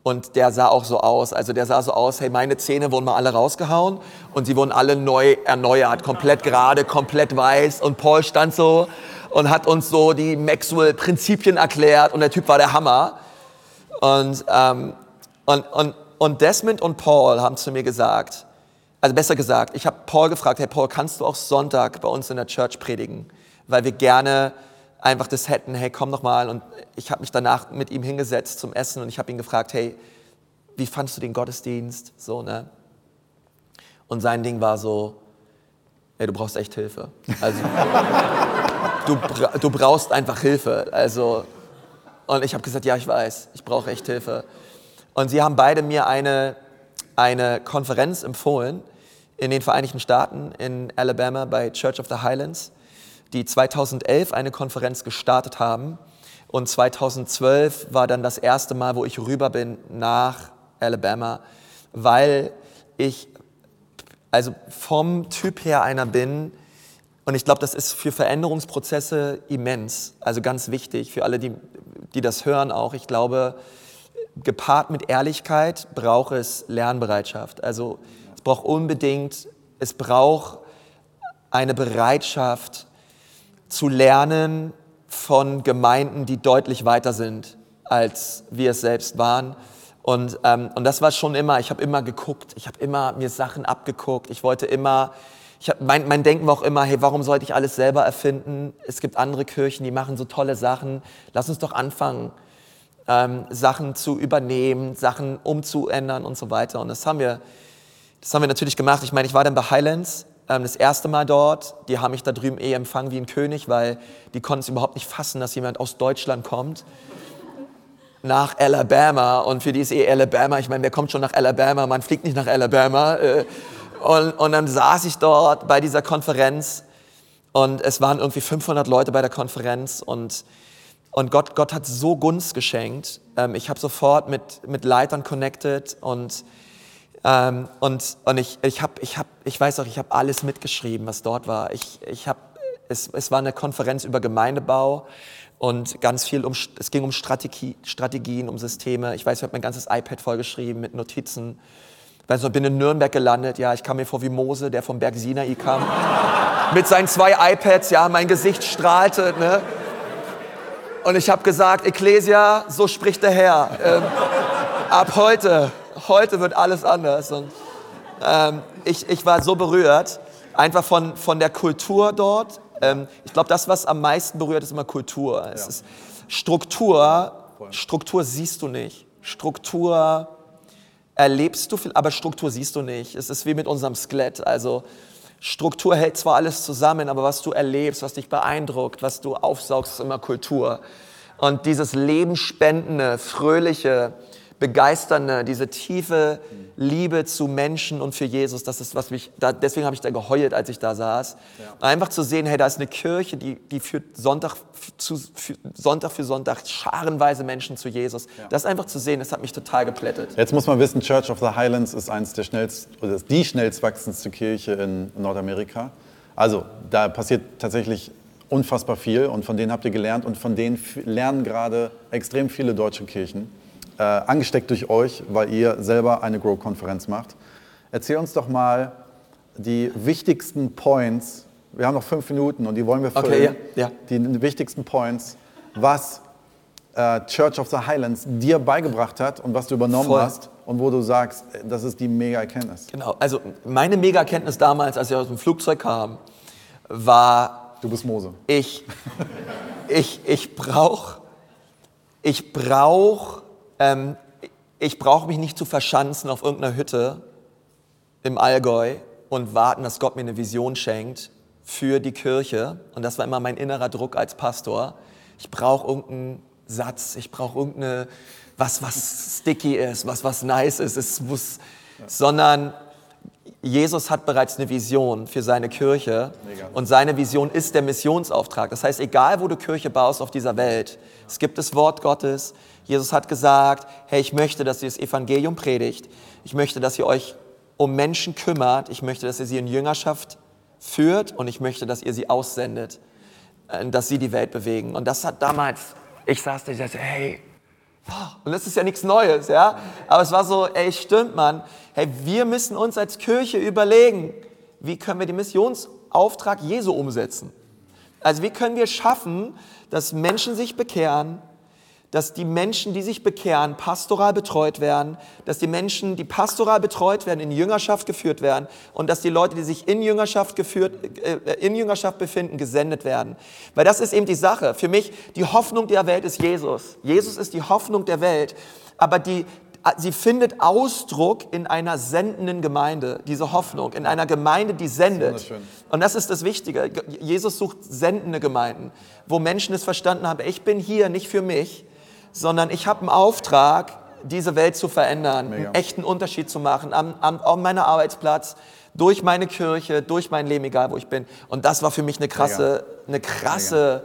und der sah auch so aus. Also der sah so aus, hey, meine Zähne wurden mal alle rausgehauen und sie wurden alle neu erneuert, komplett gerade, komplett weiß und Paul stand so und hat uns so die Maxwell-Prinzipien erklärt und der Typ war der Hammer. Und, ähm, und, und, und Desmond und Paul haben zu mir gesagt, also besser gesagt, ich habe Paul gefragt, hey Paul, kannst du auch Sonntag bei uns in der Church predigen? Weil wir gerne einfach das hätten, hey, komm doch mal. Und ich habe mich danach mit ihm hingesetzt zum Essen und ich habe ihn gefragt, hey, wie fandest du den Gottesdienst? So, ne? Und sein Ding war so, ey, du brauchst echt Hilfe. Also, *laughs* du, du brauchst einfach Hilfe. Also, und ich habe gesagt, ja, ich weiß, ich brauche echt Hilfe. Und sie haben beide mir eine, eine Konferenz empfohlen in den Vereinigten Staaten, in Alabama bei Church of the Highlands, die 2011 eine Konferenz gestartet haben. Und 2012 war dann das erste Mal, wo ich rüber bin nach Alabama, weil ich also vom Typ her einer bin, und ich glaube, das ist für Veränderungsprozesse immens, also ganz wichtig für alle, die, die das hören auch. Ich glaube, gepaart mit Ehrlichkeit braucht es Lernbereitschaft. Also es braucht unbedingt, es braucht eine Bereitschaft zu lernen von Gemeinden, die deutlich weiter sind, als wir es selbst waren. Und, ähm, und das war schon immer, ich habe immer geguckt, ich habe immer mir Sachen abgeguckt, ich wollte immer, ich hab, mein, mein Denken war auch immer, hey, warum sollte ich alles selber erfinden? Es gibt andere Kirchen, die machen so tolle Sachen, lass uns doch anfangen, ähm, Sachen zu übernehmen, Sachen umzuändern und so weiter. Und das haben wir, das haben wir natürlich gemacht. Ich meine, ich war dann bei Highlands ähm, das erste Mal dort. Die haben mich da drüben eh empfangen wie ein König, weil die konnten es überhaupt nicht fassen, dass jemand aus Deutschland kommt nach Alabama und für die ist eh Alabama, ich meine, wer kommt schon nach Alabama, man fliegt nicht nach Alabama. Äh, und, und dann saß ich dort bei dieser Konferenz und es waren irgendwie 500 Leute bei der Konferenz und, und Gott, Gott hat so Gunst geschenkt. Ähm, ich habe sofort mit, mit Leitern connected und, ähm, und, und ich, ich, hab, ich, hab, ich weiß auch, ich habe alles mitgeschrieben, was dort war. Ich, ich hab, es, es war eine Konferenz über Gemeindebau und ganz viel um, es ging um Strategie, Strategien, um Systeme. Ich weiß, ich habe mein ganzes iPad vollgeschrieben mit Notizen. Noch, bin in Nürnberg gelandet, ja, ich kam mir vor wie Mose, der vom Berg Sinai kam. mit seinen zwei iPads, ja, mein Gesicht strahlte, ne? Und ich habe gesagt, Ecclesia, so spricht der Herr. Ähm, ab heute, heute wird alles anders. Und ähm, ich, ich war so berührt, einfach von, von der Kultur dort, ähm, ich glaube, das, was am meisten berührt, ist immer Kultur. Es ja. ist Struktur. Struktur siehst du nicht. Struktur erlebst du viel, aber Struktur siehst du nicht. Es ist wie mit unserem Skelett. Also Struktur hält zwar alles zusammen, aber was du erlebst, was dich beeindruckt, was du aufsaugst, ist immer Kultur. Und dieses lebenspendende, fröhliche, begeisternde, diese tiefe Liebe zu Menschen und für Jesus, das ist, was mich, da, deswegen habe ich da geheult, als ich da saß. Ja. Einfach zu sehen, hey, da ist eine Kirche, die, die führt Sonntag, zu, für, Sonntag für Sonntag scharenweise Menschen zu Jesus. Ja. Das einfach zu sehen, das hat mich total geplättet. Jetzt muss man wissen, Church of the Highlands ist eines der schnellst, oder ist die schnellst wachsendste Kirche in Nordamerika. Also, da passiert tatsächlich unfassbar viel und von denen habt ihr gelernt und von denen lernen gerade extrem viele deutsche Kirchen äh, angesteckt durch euch, weil ihr selber eine Grow-Konferenz macht. Erzähl uns doch mal die wichtigsten Points. Wir haben noch fünf Minuten und die wollen wir füllen. Okay, ja, ja. Die wichtigsten Points, was äh, Church of the Highlands dir beigebracht hat und was du übernommen Voll. hast und wo du sagst, das ist die Mega-Erkenntnis. Genau, also meine Mega-Erkenntnis damals, als ich aus dem Flugzeug kam, war... Du bist Mose. Ich, ich, ich brauche ich brauch ähm, ich brauche mich nicht zu verschanzen auf irgendeiner Hütte im Allgäu und warten, dass Gott mir eine Vision schenkt für die Kirche. Und das war immer mein innerer Druck als Pastor. Ich brauche irgendeinen Satz, ich brauche irgendeine, was, was sticky ist, was, was nice ist. Es muss, sondern Jesus hat bereits eine Vision für seine Kirche Mega. und seine Vision ist der Missionsauftrag. Das heißt, egal wo du Kirche baust auf dieser Welt, es gibt das Wort Gottes, Jesus hat gesagt, hey, ich möchte, dass ihr das Evangelium predigt. Ich möchte, dass ihr euch um Menschen kümmert. Ich möchte, dass ihr sie in Jüngerschaft führt und ich möchte, dass ihr sie aussendet, äh, dass sie die Welt bewegen. Und das hat damals, ich saß da, ich dachte, hey, und das ist ja nichts Neues, ja. Aber es war so, ey, stimmt, Mann. Hey, wir müssen uns als Kirche überlegen, wie können wir den Missionsauftrag Jesu umsetzen? Also wie können wir schaffen, dass Menschen sich bekehren, dass die Menschen, die sich bekehren, pastoral betreut werden, dass die Menschen, die pastoral betreut werden, in Jüngerschaft geführt werden und dass die Leute, die sich in Jüngerschaft geführt, äh, in Jüngerschaft befinden, gesendet werden. Weil das ist eben die Sache. Für mich, die Hoffnung der Welt ist Jesus. Jesus ist die Hoffnung der Welt. Aber die, sie findet Ausdruck in einer sendenden Gemeinde, diese Hoffnung, in einer Gemeinde, die sendet. Und das ist das Wichtige. Jesus sucht sendende Gemeinden, wo Menschen es verstanden haben, ich bin hier nicht für mich, sondern ich habe einen Auftrag, diese Welt zu verändern, Mega. einen echten Unterschied zu machen am, am, an meinem Arbeitsplatz, durch meine Kirche, durch mein Leben, egal wo ich bin. Und das war für mich eine krasse, eine krasse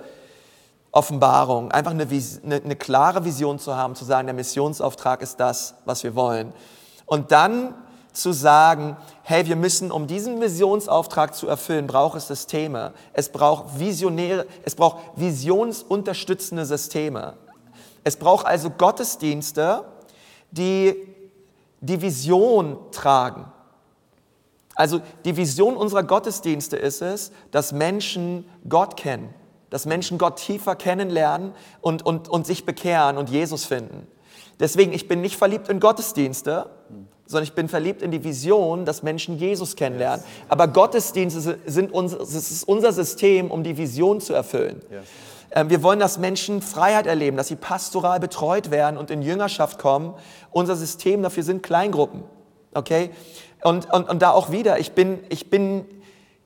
Offenbarung, einfach eine, eine, eine klare Vision zu haben, zu sagen, der Missionsauftrag ist das, was wir wollen. Und dann zu sagen, hey, wir müssen, um diesen Visionsauftrag zu erfüllen, braucht es Systeme. Es braucht visionäre, es braucht visionsunterstützende Systeme. Es braucht also Gottesdienste, die die Vision tragen. Also die Vision unserer Gottesdienste ist es, dass Menschen Gott kennen, dass Menschen Gott tiefer kennenlernen und, und, und sich bekehren und Jesus finden. Deswegen, ich bin nicht verliebt in Gottesdienste, sondern ich bin verliebt in die Vision, dass Menschen Jesus kennenlernen. Aber Gottesdienste sind unser, das ist unser System, um die Vision zu erfüllen. Yes. Ähm, wir wollen, dass Menschen Freiheit erleben, dass sie pastoral betreut werden und in Jüngerschaft kommen. Unser System dafür sind Kleingruppen. Okay? Und, und, und da auch wieder, ich bin, ich bin,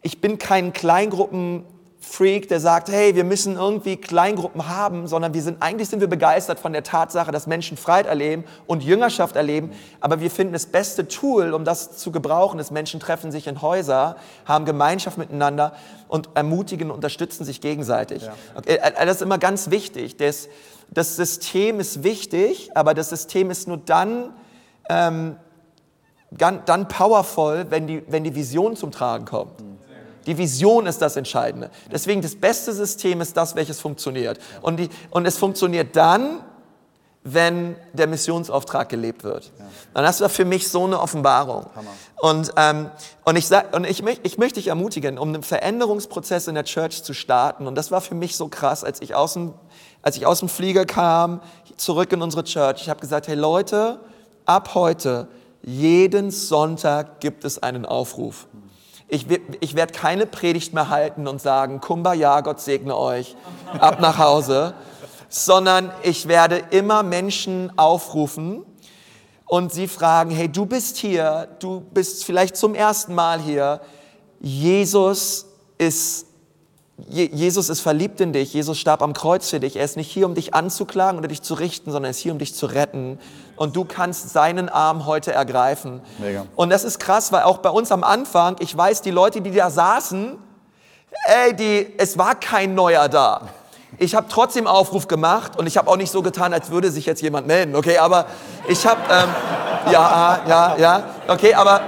ich bin kein Kleingruppen Freak, der sagt, hey, wir müssen irgendwie Kleingruppen haben, sondern wir sind, eigentlich sind wir begeistert von der Tatsache, dass Menschen Freiheit erleben und Jüngerschaft erleben. Aber wir finden das beste Tool, um das zu gebrauchen, ist Menschen treffen sich in Häuser, haben Gemeinschaft miteinander und ermutigen und unterstützen sich gegenseitig. Ja. Okay, äh, äh, das ist immer ganz wichtig. Das, das System ist wichtig, aber das System ist nur dann, ähm, dann powerful, wenn die, wenn die Vision zum Tragen kommt. Die Vision ist das Entscheidende. Deswegen das beste System ist das, welches funktioniert. Und, die, und es funktioniert dann, wenn der Missionsauftrag gelebt wird. Ja. Und das war für mich so eine Offenbarung. Hammer. Und, ähm, und, ich, sag, und ich, ich möchte dich ermutigen, um einen Veränderungsprozess in der Church zu starten. Und das war für mich so krass, als ich aus dem, als ich aus dem Flieger kam, zurück in unsere Church. Ich habe gesagt, hey Leute, ab heute, jeden Sonntag gibt es einen Aufruf. Ich, ich werde keine Predigt mehr halten und sagen, Kumbaya, Gott segne euch, ab nach Hause, sondern ich werde immer Menschen aufrufen und sie fragen, hey, du bist hier, du bist vielleicht zum ersten Mal hier, Jesus ist Jesus ist verliebt in dich, Jesus starb am Kreuz für dich. Er ist nicht hier, um dich anzuklagen oder dich zu richten, sondern er ist hier, um dich zu retten. Und du kannst seinen Arm heute ergreifen. Mega. Und das ist krass, weil auch bei uns am Anfang, ich weiß, die Leute, die da saßen, ey, die, es war kein Neuer da. Ich habe trotzdem Aufruf gemacht und ich habe auch nicht so getan, als würde sich jetzt jemand melden, okay? Aber ich habe, ähm, ja, ja, ja, okay, aber,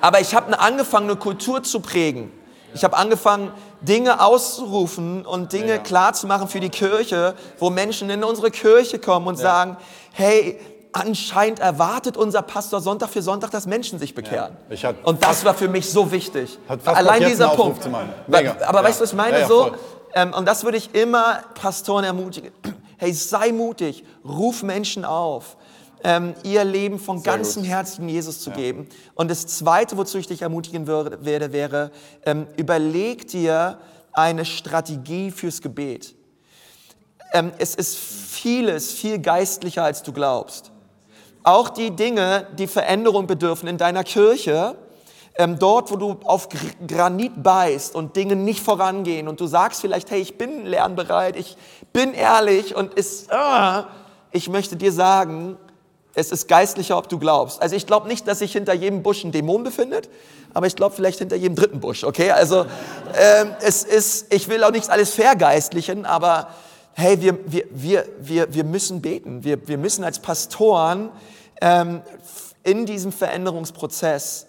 aber ich habe angefangen, eine Kultur zu prägen. Ich habe angefangen, Dinge auszurufen und Dinge ja. klar zu machen für die Kirche, wo Menschen in unsere Kirche kommen und ja. sagen, hey, anscheinend erwartet unser Pastor Sonntag für Sonntag, dass Menschen sich bekehren. Ja, und das war für mich so wichtig. Allein dieser Punkt. Aber weißt du, was ich meine? so, ähm, und das würde ich immer Pastoren ermutigen. *clears throat* Hey, sei mutig, ruf Menschen auf ähm, ihr Leben von Sehr ganzem gut. Herzen Jesus zu ja. geben. Und das Zweite, wozu ich dich ermutigen würde, werde, wäre, ähm, überleg dir eine Strategie fürs Gebet. Ähm, es ist vieles, viel geistlicher, als du glaubst. Auch die Dinge, die Veränderung bedürfen in deiner Kirche, ähm, dort, wo du auf Granit beißt und Dinge nicht vorangehen und du sagst vielleicht, hey, ich bin lernbereit, ich bin ehrlich und ist, äh, ich möchte dir sagen, es ist geistlicher, ob du glaubst. Also ich glaube nicht, dass sich hinter jedem Busch ein Dämon befindet, aber ich glaube vielleicht hinter jedem dritten Busch, okay? Also ähm, es ist, ich will auch nicht alles vergeistlichen, aber hey, wir, wir, wir, wir, wir müssen beten. Wir, wir müssen als Pastoren ähm, in diesem Veränderungsprozess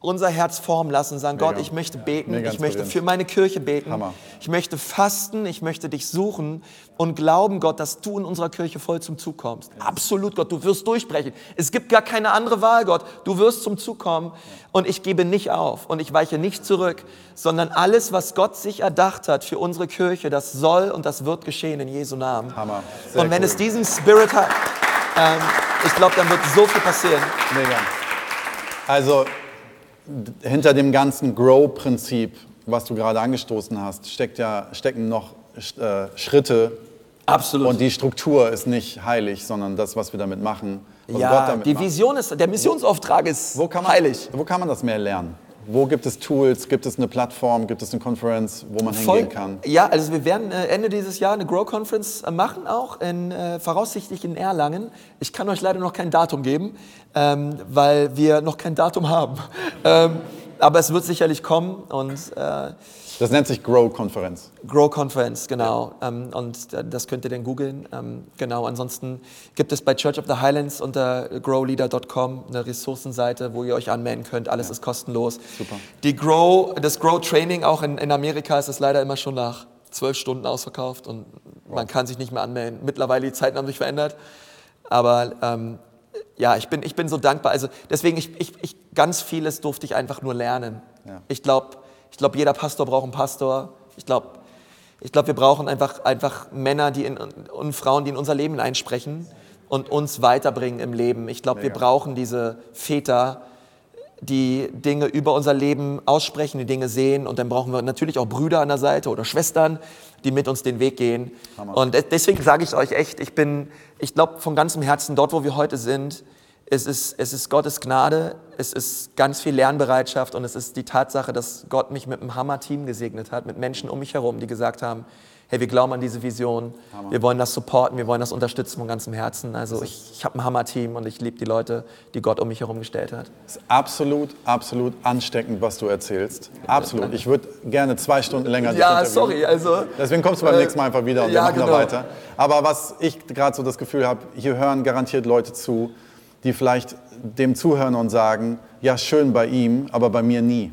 unser Herz formen lassen sagen, Mega. Gott, ich möchte beten, Mega ich möchte für meine Kirche beten, Hammer. ich möchte fasten, ich möchte dich suchen und glauben, Gott, dass du in unserer Kirche voll zum Zug kommst. Absolut, Gott, du wirst durchbrechen. Es gibt gar keine andere Wahl, Gott. Du wirst zum Zug kommen und ich gebe nicht auf und ich weiche nicht zurück, sondern alles, was Gott sich erdacht hat für unsere Kirche, das soll und das wird geschehen in Jesu Namen. Hammer. Sehr Und wenn cool. es diesen Spirit hat, ähm, ich glaube, dann wird so viel passieren. Mega. Also hinter dem ganzen Grow-Prinzip, was du gerade angestoßen hast, steckt ja, stecken noch äh, Schritte Absolut. und die Struktur ist nicht heilig, sondern das, was wir damit machen, ja, die macht. Vision ist, der Missionsauftrag ist Wo kann, man, heilig. wo kann man das mehr lernen? Wo gibt es Tools? Gibt es eine Plattform? Gibt es eine Conference, wo man Voll- hingehen kann? Ja, also wir werden äh, Ende dieses Jahr eine Grow Conference äh, machen, auch in, äh, voraussichtlich in Erlangen. Ich kann euch leider noch kein Datum geben, ähm, weil wir noch kein Datum haben. *laughs* ähm, aber es wird sicherlich kommen und äh, Das nennt sich Grow-Konferenz. Grow Conference, genau. Ähm, und äh, das könnt ihr dann googeln. Ähm, genau, ansonsten gibt es bei Church of the Highlands unter growleader.com eine Ressourcenseite, wo ihr euch anmelden könnt. Alles ist kostenlos. Super. Die Grow, das Grow Training auch in, in Amerika ist es leider immer schon nach zwölf Stunden ausverkauft und man kann sich nicht mehr anmelden. Mittlerweile die Zeiten haben sich verändert. Aber ähm, ja, ich bin, ich bin so dankbar. Also deswegen, ich, ich, ich, ganz vieles durfte ich einfach nur lernen. Ja. Ich glaube, ich glaub, jeder Pastor braucht einen Pastor. Ich glaube, ich glaub, wir brauchen einfach, einfach Männer die in, und Frauen, die in unser Leben einsprechen und uns weiterbringen im Leben. Ich glaube, wir brauchen diese Väter, die Dinge über unser Leben aussprechen, die Dinge sehen. Und dann brauchen wir natürlich auch Brüder an der Seite oder Schwestern, die mit uns den Weg gehen. Und de- deswegen sage ich euch echt, ich bin, ich glaube von ganzem Herzen, dort, wo wir heute sind, es ist, es ist Gottes Gnade, es ist ganz viel Lernbereitschaft und es ist die Tatsache, dass Gott mich mit einem Hammer-Team gesegnet hat, mit Menschen um mich herum, die gesagt haben, hey, wir glauben an diese Vision, wir wollen das supporten, wir wollen das unterstützen von ganzem Herzen. Also ich, ich habe ein Hammer-Team und ich liebe die Leute, die Gott um mich herum gestellt hat. ist absolut, absolut ansteckend, was du erzählst. Absolut. Ich würde gerne zwei Stunden länger Ja, sorry, also. Deswegen kommst du beim Äh, nächsten Mal einfach wieder und ja, wir machen genau. da weiter. Aber was ich gerade so das Gefühl habe, hier hören garantiert Leute zu, die vielleicht dem zuhören und sagen, ja, schön bei ihm, aber bei mir nie.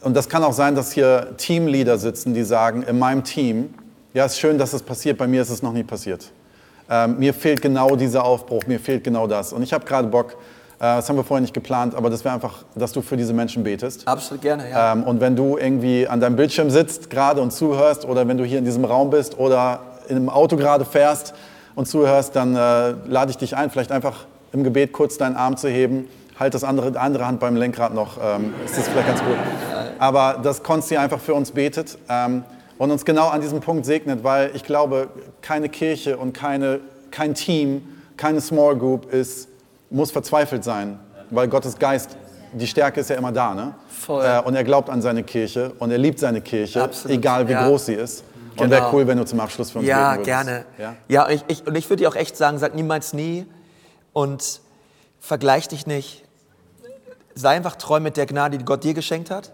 Und das kann auch sein, dass hier Teamleader sitzen, die sagen, in meinem Team, ja, ist schön, dass es passiert, bei mir ist es noch nie passiert. Ähm, mir fehlt genau dieser Aufbruch, mir fehlt genau das. Und ich habe gerade Bock, äh, das haben wir vorher nicht geplant, aber das wäre einfach, dass du für diese Menschen betest. Absolut gerne, ja. Ähm, und wenn du irgendwie an deinem Bildschirm sitzt gerade und zuhörst oder wenn du hier in diesem Raum bist oder in einem Auto gerade fährst und zuhörst, dann äh, lade ich dich ein, vielleicht einfach im Gebet kurz deinen Arm zu heben. Halt das andere, andere Hand beim Lenkrad noch. Ähm, ist das vielleicht ganz gut. Aber dass Konsti einfach für uns betet ähm, und uns genau an diesem Punkt segnet, weil ich glaube, keine Kirche und keine, kein Team, keine Small Group ist, muss verzweifelt sein, weil Gottes Geist, die Stärke ist ja immer da. Ne? Voll. Äh, und er glaubt an seine Kirche und er liebt seine Kirche, Absolut, egal wie ja. groß sie ist. Und Genau. wäre cool, wenn du zum Abschluss für uns Ja, würdest. gerne. Ja? Ja, und ich, ich, und ich würde dir auch echt sagen, sag niemals nie und vergleich dich nicht. Sei einfach treu mit der Gnade, die Gott dir geschenkt hat.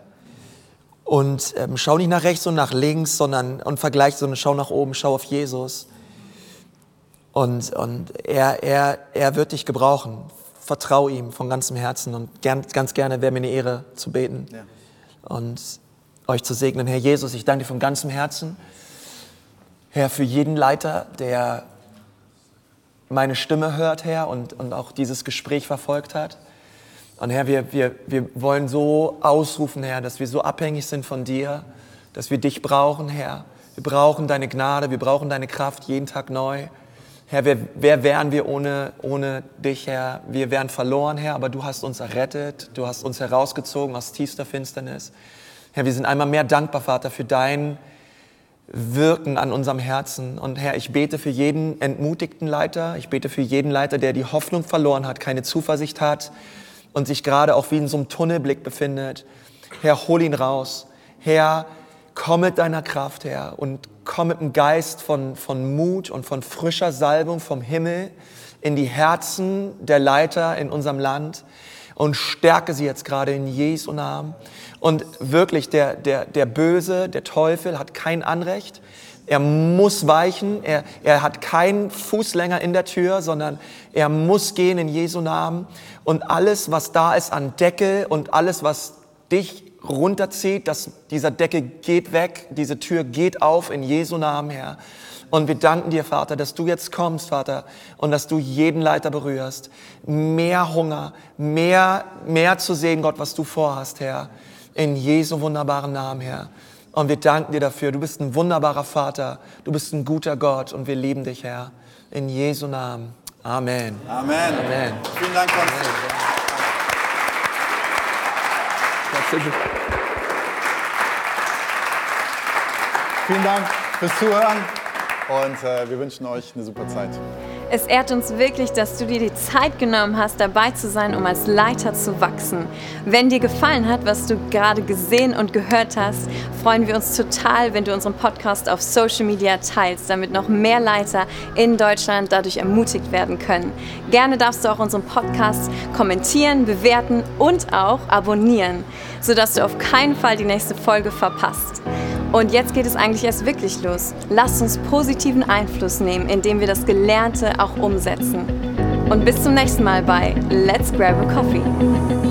Und ähm, schau nicht nach rechts und nach links, sondern und vergleich, sondern schau nach oben, schau auf Jesus. Und, und er, er, er wird dich gebrauchen. Vertrau ihm von ganzem Herzen und gern, ganz gerne wäre mir eine Ehre zu beten Ja. und euch zu segnen. Herr Jesus, ich danke dir von ganzem Herzen. Herr, für jeden Leiter, der meine Stimme hört, Herr, und, und auch dieses Gespräch verfolgt hat. Und Herr, wir, wir, wir wollen so ausrufen, Herr, dass wir so abhängig sind von dir, dass wir dich brauchen, Herr. Wir brauchen deine Gnade, wir brauchen deine Kraft jeden Tag neu. Herr, wer, wer wären wir ohne, ohne dich, Herr? Wir wären verloren, Herr, aber du hast uns errettet, du hast uns herausgezogen aus tiefster Finsternis. Herr, wir sind einmal mehr dankbar, Vater, für dein Wirken an unserem Herzen. Und Herr, ich bete für jeden entmutigten Leiter, ich bete für jeden Leiter, der die Hoffnung verloren hat, keine Zuversicht hat und sich gerade auch wie in so einem Tunnelblick befindet. Herr, hol ihn raus. Herr, komm mit deiner Kraft, Herr, und komm mit dem Geist von, von Mut und von frischer Salbung vom Himmel in die Herzen der Leiter in unserem Land und stärke sie jetzt gerade in Jesu Namen. Und wirklich, der, der, der Böse, der Teufel hat kein Anrecht, Er muss weichen. Er, er hat keinen Fuß länger in der Tür, sondern er muss gehen in Jesu Namen. Und alles, was da ist an Deckel und alles, was dich runterzieht, dass dieser Deckel geht weg, diese Tür geht auf in Jesu Namen, Herr. Und wir danken dir, Vater, dass du jetzt kommst, Vater, und dass du jeden Leiter berührst. Mehr Hunger, mehr, mehr zu sehen, Gott, was du vorhast, Herr. In Jesu wunderbaren Namen, Herr. Und wir danken dir dafür. Du bist ein wunderbarer Vater. Du bist ein guter Gott und wir lieben dich, Herr. In Jesu Namen. Amen. Amen. Amen. Vielen Dank, Konstantin. Vielen Dank fürs Zuhören und äh, wir wünschen euch eine super Zeit. Es ehrt uns wirklich, dass du dir die Zeit genommen hast, dabei zu sein, um als Leiter zu wachsen. Wenn dir gefallen hat, was du gerade gesehen und gehört hast, freuen wir uns total, wenn du unseren Podcast auf Social Media teilst, damit noch mehr Leiter in Deutschland dadurch ermutigt werden können. Gerne darfst du auch unseren Podcast kommentieren, bewerten und auch abonnieren, sodass du auf keinen Fall die nächste Folge verpasst. Und jetzt geht es eigentlich erst wirklich los. Lasst uns positiven Einfluss nehmen, indem wir das Gelernte auch umsetzen. Und bis zum nächsten Mal bei Let's Grab a Coffee.